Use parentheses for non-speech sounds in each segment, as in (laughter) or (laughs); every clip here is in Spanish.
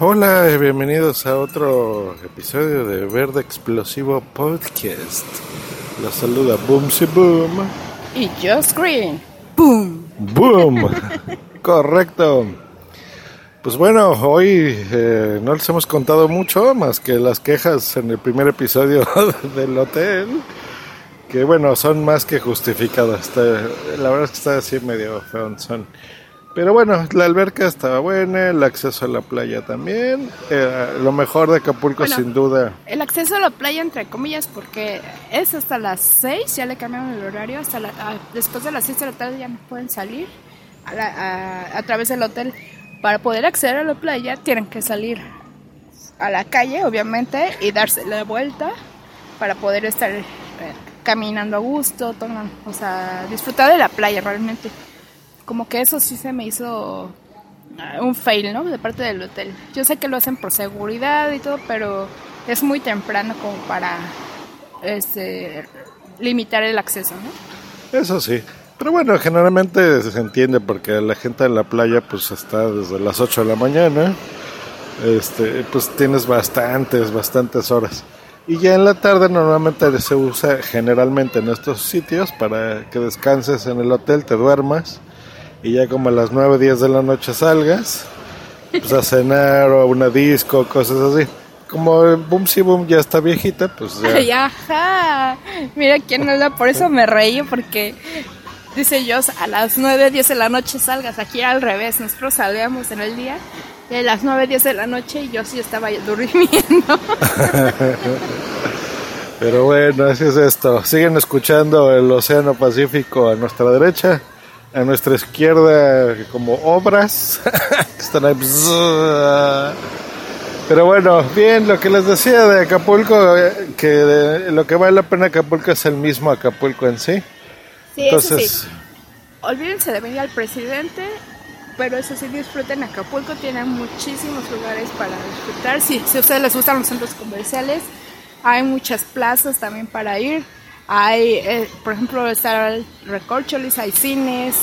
Hola y bienvenidos a otro episodio de Verde Explosivo Podcast. Los saluda Boomsy Boom. Y Just Green. ¡Boom! ¡Boom! (laughs) Correcto. Pues bueno, hoy eh, no les hemos contado mucho más que las quejas en el primer episodio (laughs) del hotel. Que bueno, son más que justificadas. La verdad es que está así medio feo. Son. Pero bueno, la alberca estaba buena, el acceso a la playa también. Eh, lo mejor de Acapulco Bueno. sin duda. El acceso a la playa, entre comillas, porque es hasta las 6, ya le cambiaron el horario, hasta la- a- después de las 6 de la tarde ya no pueden salir a, la- a- a través del hotel. Para poder acceder a la playa tienen que salir a la calle, obviamente, y darse la vuelta para poder estar caminando a gusto, toman- o sea, disfrutar de la playa realmente. Como que eso sí se me hizo ah, un fail, ¿no? De parte del hotel. Yo sé que lo hacen por seguridad y todo, pero es muy temprano como para este limitar el acceso, ¿no? Eso sí. Pero bueno, generalmente se entiende porque la gente en la playa pues está desde las 8 de la mañana. Este, pues tienes bastantes, bastantes horas. Y ya en la tarde normalmente se usa generalmente en estos sitios para que descanses en el hotel, te duermas y ya como a las 9, 10 de la noche salgas pues a cenar o a una disco, cosas así. Como el Boom Si Boom ya está viejita, pues ya. Ay, ajá. Mira quién habla, por eso me reí, porque dice yo, a las 9, 10 de la noche salgas, aquí al revés, nosotros salíamos en el día, y a las 9, 10 de la noche y yo sí estaba durmiendo. (laughs) Pero bueno, así es esto. Siguen escuchando el Océano Pacífico a nuestra derecha, a nuestra izquierda como obras. (laughs) Están ahí. Pero bueno, bien, lo que les decía de Acapulco, eh, que de- lo que vale la pena Acapulco es el mismo Acapulco en sí. Sí, eso Entonces, sí. Olvídense de venir al presidente, pero eso sí, disfruten Acapulco, tienen muchísimos lugares para disfrutar. Si, si a ustedes les gustan los centros comerciales, hay muchas plazas también para ir. Hay, eh, por ejemplo, está el Recorcholis, hay cines,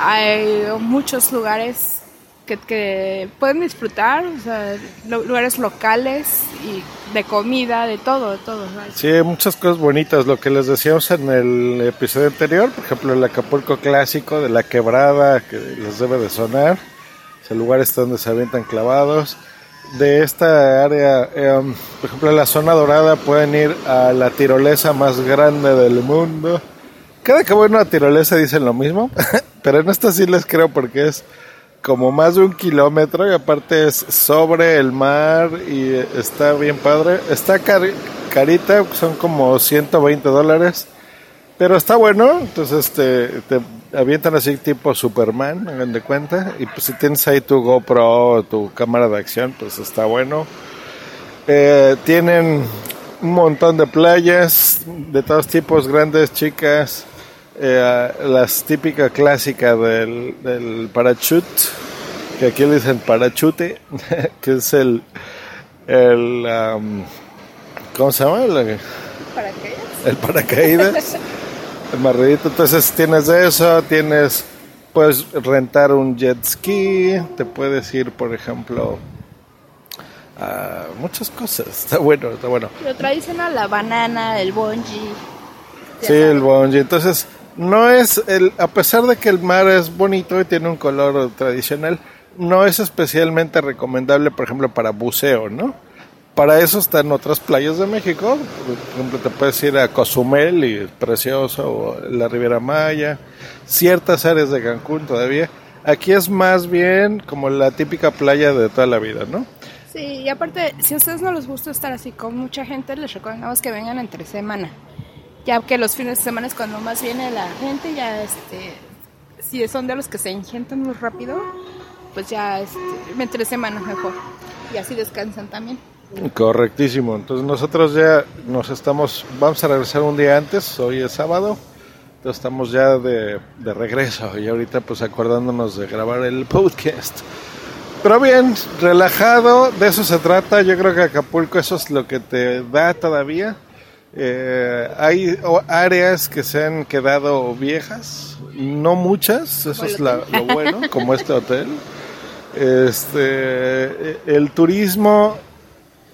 hay muchos lugares que, que pueden disfrutar, o sea, lu- lugares locales y de comida, de todo, de todo. Sí, muchas cosas bonitas. Lo que les decíamos en el episodio anterior, por ejemplo, el Acapulco clásico de la quebrada, que les debe de sonar. Es el lugar este donde se avientan clavados. De esta área, em, por ejemplo, en la zona dorada pueden ir a la tirolesa más grande del mundo. Cada que voy a tirolesa dicen lo mismo, (laughs) pero en esta sí les creo porque es como más de un kilómetro y aparte es sobre el mar y está bien padre. Está cari- carita, son como 120 dólares, pero está bueno. Entonces te, te avientan así tipo Superman, hagan de cuenta. Y pues si tienes ahí tu GoPro o tu cámara de acción, pues está bueno. Eh, tienen un montón de playas de todos tipos, grandes, chicas. Eh, las típicas clásicas del, del parachute, que aquí le dicen parachute, (laughs) que es el, el um, ¿cómo se llama? El, ¿Para qué? el paracaídas, (laughs) el marredito. Entonces tienes eso, tienes, puedes rentar un jet ski, te puedes ir, por ejemplo, a muchas cosas. Está bueno, está bueno. Lo tradicional, la banana, el bungee. Sí, el bungee. Entonces, no es el, a pesar de que el mar es bonito y tiene un color tradicional, no es especialmente recomendable, por ejemplo, para buceo, ¿no? Para eso están otras playas de México. Por ejemplo, te puedes ir a Cozumel y es precioso, o la Riviera Maya, ciertas áreas de Cancún todavía. Aquí es más bien como la típica playa de toda la vida, ¿no? Sí, y aparte, si a ustedes no les gusta estar así con mucha gente, les recomendamos que vengan entre semana. Ya que los fines de semana es cuando más viene la gente, ya este si son de los que se ingentan muy rápido, pues ya este, entre semana mejor. Y así descansan también. Correctísimo. Entonces nosotros ya nos estamos, vamos a regresar un día antes, hoy es sábado. Entonces estamos ya de, de regreso y ahorita pues acordándonos de grabar el podcast. Pero bien, relajado, de eso se trata. Yo creo que Acapulco eso es lo que te da todavía. Eh, hay áreas que se han quedado viejas, no muchas, eso es la- lo bueno, como este hotel. Este, el turismo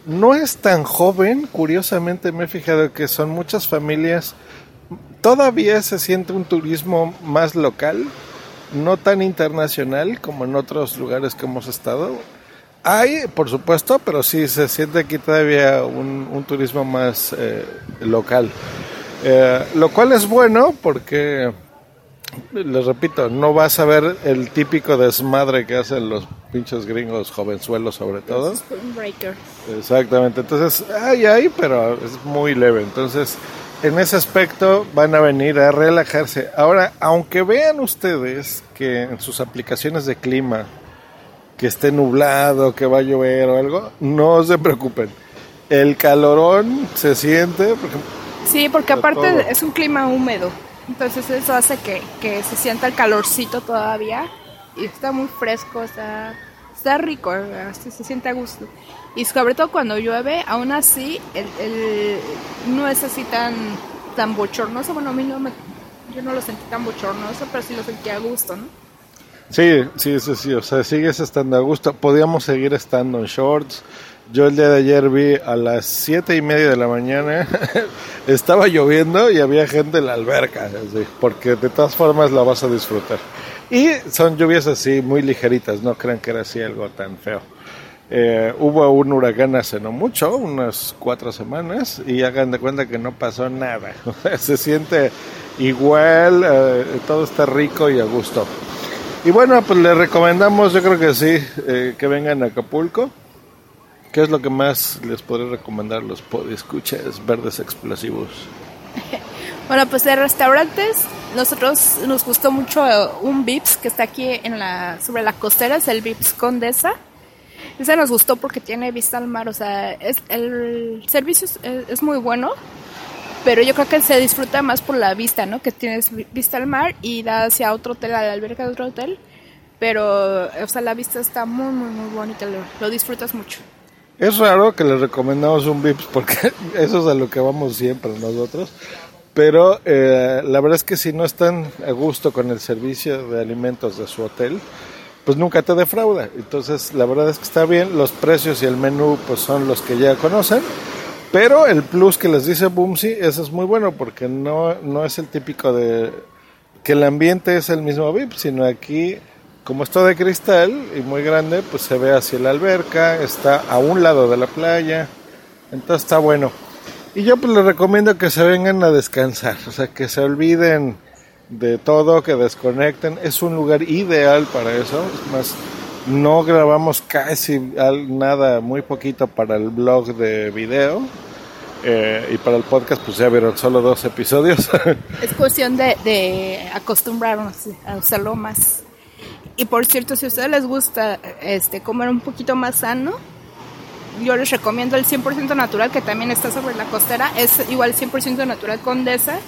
no es tan joven, curiosamente me he fijado que son muchas familias, todavía se siente un turismo más local, no tan internacional como en otros lugares que hemos estado. Hay, por supuesto, pero sí se siente aquí todavía un, un turismo más eh, local. Eh, lo cual es bueno porque, les repito, no vas a ver el típico desmadre que hacen los pinches gringos jovenzuelos sobre todo. Exactamente, entonces hay, hay, pero es muy leve. Entonces, en ese aspecto van a venir a relajarse. Ahora, aunque vean ustedes que en sus aplicaciones de clima, que esté nublado, que va a llover o algo, no se preocupen. El calorón se siente, porque Sí, porque aparte todo. es un clima húmedo. Entonces eso hace que, que se sienta el calorcito todavía. Y está muy fresco, está, está rico, hasta se siente a gusto. Y sobre todo cuando llueve, aún así, el, el- no es así tan, tan bochornoso. Bueno, a mí no me, yo no lo sentí tan bochornoso, pero sí lo sentí a gusto, ¿no? Sí, sí, sí, sí, o sea, sigues estando a gusto. Podíamos seguir estando en shorts. Yo el día de ayer vi a las siete y media de la mañana, (laughs) estaba lloviendo y había gente en la alberca, así, porque de todas formas la vas a disfrutar. Y son lluvias así muy ligeritas, no crean que era así algo tan feo. Eh, hubo un huracán hace no mucho, unas cuatro semanas, y hagan de cuenta que no pasó nada. (laughs) Se siente igual, eh, todo está rico y a gusto. Y bueno, pues les recomendamos, yo creo que sí, eh, que vengan a Acapulco. ¿Qué es lo que más les podré recomendar los escuchas verdes explosivos? (laughs) Bueno, pues de restaurantes, nosotros nos gustó mucho eh, un Vips que está aquí en la, sobre la costera, es el Vips Condesa. Ese nos gustó porque tiene vista al mar, o sea, es, el servicio es muy bueno, pero yo creo que se disfruta más por la vista, ¿no? Que tienes vi- vista al mar y da hacia otro hotel, a la alberca de otro hotel, pero, o sea, la vista está muy, muy, muy bonita, lo, lo disfrutas mucho. Es raro que les recomendamos un Vips porque (laughs) eso es a lo que vamos siempre nosotros. Pero eh, la verdad es que si no están a gusto con el servicio de alimentos de su hotel, pues nunca te defrauda. Entonces la verdad es que está bien. Los precios y el menú pues son los que ya conocen. Pero el plus que les dice Boomsy, eso es muy bueno porque no, no es el típico de que el ambiente es el mismo VIP, sino aquí, como es todo de cristal y muy grande, pues se ve hacia la alberca, está a un lado de la playa, entonces está bueno. Y yo pues les recomiendo que se vengan a descansar, o sea, que se olviden de todo, que desconecten, es un lugar ideal para eso, es más, no grabamos casi nada, muy poquito para el blog de video. eh, y para el podcast pues ya vieron solo dos episodios. (laughs) Es cuestión de, acostumbrarnos a usarlo más. Y por cierto, si a ustedes les gusta este comer un poquito más sano, yo les recomiendo el 100% natural que también está sobre la costera. Es igual 100% natural Condesa.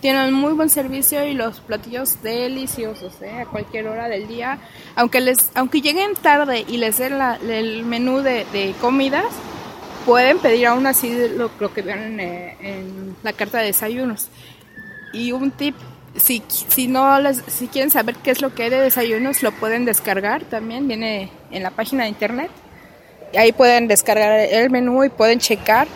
Tienen muy buen servicio y los platillos deliciosos, ¿eh? a cualquier hora del día. Aunque les, aunque lleguen tarde y les den la- el menú de, de comidas, pueden pedir aún así lo, lo que vean en, en la carta de desayunos. Y un tip, si, si no les, si quieren saber qué es lo que hay de desayunos, lo pueden descargar también, viene en la página de internet. Ahí pueden descargar el menú y pueden checar.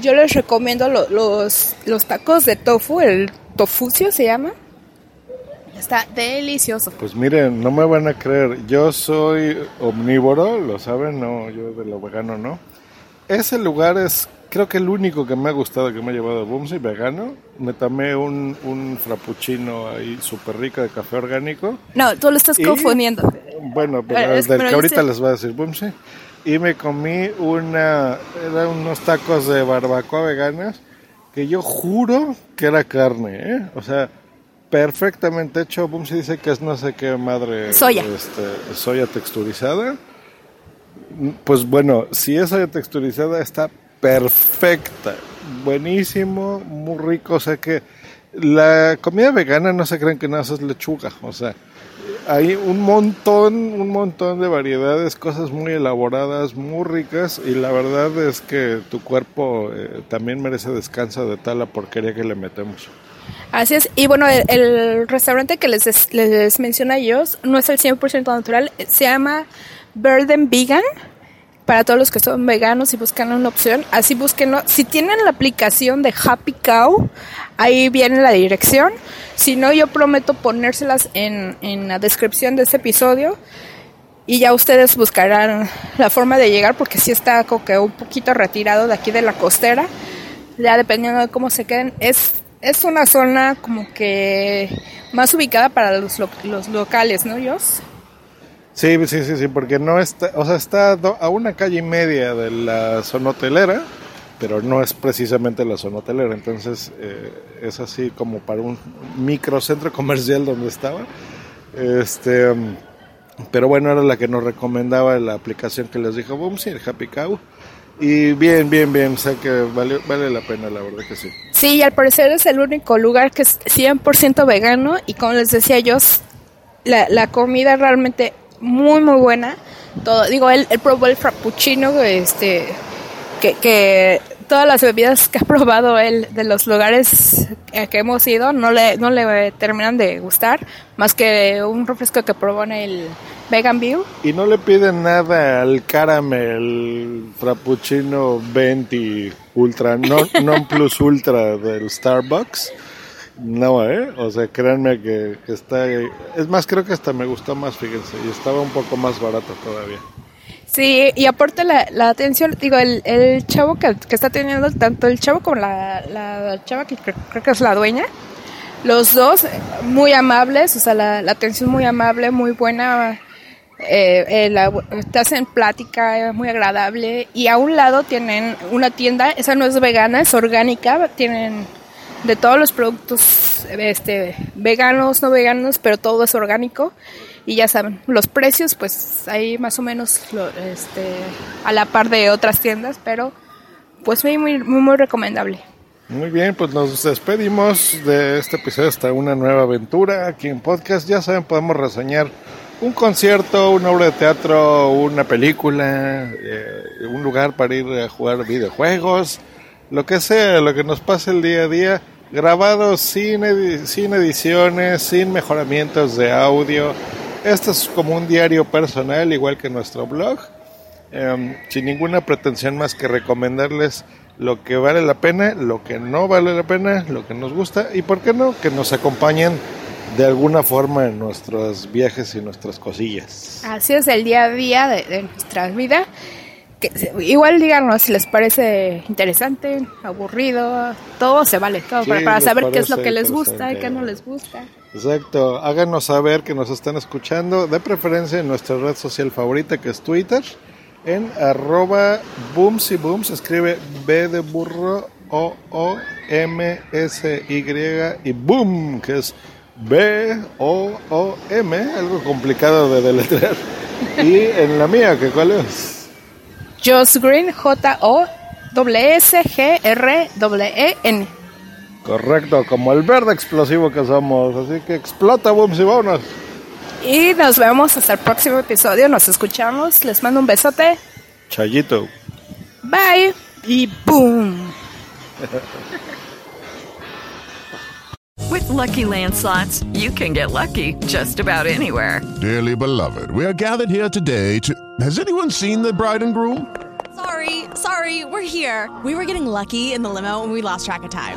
Yo les recomiendo lo- los, los tacos de tofu, el tofucio se llama. Está delicioso. Pues miren, no me van a creer, yo soy omnívoro, lo saben, no, yo de lo vegano no. Ese lugar es, creo que el único que me ha gustado que me ha llevado a Boomsy, vegano. Me tomé un, un frappuccino ahí súper rico de café orgánico. No, tú lo estás ¿Y? confundiendo. Bueno, pero Pero es- del que ahorita les voy a decir Boomsy. Y me comí una, eran unos tacos de barbacoa veganas que yo juro que era carne, ¿eh? O sea, perfectamente hecho. Boom se dice que es no sé qué madre. Soya. Este, soya texturizada. Pues bueno, si es soya texturizada está perfecta. Buenísimo, muy rico. O sea que la comida vegana no se creen que nada es lechuga. O sea, hay un montón, un montón de variedades, cosas muy elaboradas, muy ricas. Y la verdad es que tu cuerpo eh, también merece descanso de tal la porquería que le metemos. Así es. Y bueno, el, restaurante que les, les menciono a ellos no es el 100% natural. Se llama Burden Vegan. Para todos los que son veganos y buscan una opción, así búsquenlo. Si tienen la aplicación de Happy Cow, ahí viene la dirección. Si no, yo prometo ponérselas en, en la descripción de este episodio. Y ya ustedes buscarán la forma de llegar porque sí está como que un poquito retirado de aquí de la costera. Ya dependiendo de cómo se queden. Es es una zona como que más ubicada para los, lo, los locales, ¿no, Jos? Sí, sí, sí, sí, porque no está, o sea, está a una calle y media de la zona hotelera, pero no es precisamente la zona hotelera, entonces eh, es así como para un microcentro comercial donde estaba. Este, pero bueno, era la que nos recomendaba la aplicación que les dijo, boom, sí, el Happy Cow. Y bien, bien, bien, o sea que vale, vale la pena, la verdad que sí. Sí, y al parecer es el único lugar que es 100% vegano y como les decía yo, la, la comida realmente muy, muy buena. Todo, digo, él, él probó el frappuccino, este, que, que todas las bebidas que ha probado él de los lugares que hemos ido no le, no le terminan de gustar, más que un refresco que probó en el Vegan View. Y no le piden nada al caramel frappuccino 20 ultra, non, non plus ultra del Starbucks. No, ¿eh? O sea, créanme que, que está... Es más, creo que hasta me gustó más, fíjense, y estaba un poco más barato todavía. Sí, y aparte la, la atención, digo, el, el chavo que, que, está teniendo, tanto el chavo como la, la chava que creo, que es la dueña, los dos muy amables, o sea, la, la atención muy amable, muy buena, eh, eh, la, te hacen plática, muy agradable, y a un lado tienen una tienda, esa no es vegana, es orgánica, tienen de todos los productos este, veganos, no veganos, pero todo es orgánico y ya saben, los precios pues ahí más o menos lo, este, a la par de otras tiendas, pero pues muy, muy, muy recomendable. Muy bien, pues nos despedimos de este episodio hasta una nueva aventura aquí en podcast. Ya saben, podemos reseñar un concierto, una obra de teatro, una película, eh, un lugar para ir a jugar videojuegos, lo que sea, lo que nos pase el día a día, grabado sin, edi sin ediciones, sin mejoramientos de audio. Esto es como un diario personal, igual que nuestro blog, eh, sin ninguna pretensión más que recomendarles lo que vale la pena, lo que no vale la pena, lo que nos gusta y, ¿por qué no?, que nos acompañen de alguna forma en nuestros viajes y nuestras cosillas. Así es el día a día de, de nuestra vida. Que, igual díganos si les parece interesante, aburrido, todo se vale, todo sí, para, para saber qué es lo que les gusta y qué no les gusta. Exacto, háganos saber que nos están escuchando, de preferencia en nuestra red social favorita que es Twitter, en arroba booms escribe B de burro, O, O, M, S, Y y boom, que es B-O-O-M, algo complicado de deletrear. y en la mía, ¿que ¿cuál es? Joss Green, J-O-S-S-G-R-E-N. Correcto, como el verde explosivo que somos. Así que explota, boom, y vámonos. Y nos vemos hasta el próximo episodio. Nos escuchamos. Les mando un besote. Chayito. Bye. Y boom. With Lucky Land slots, you can get lucky just about anywhere. Dearly beloved, we are gathered here today to. Has anyone seen the bride and groom? Sorry, sorry, we're here. We were getting lucky in the limo and we lost track of time.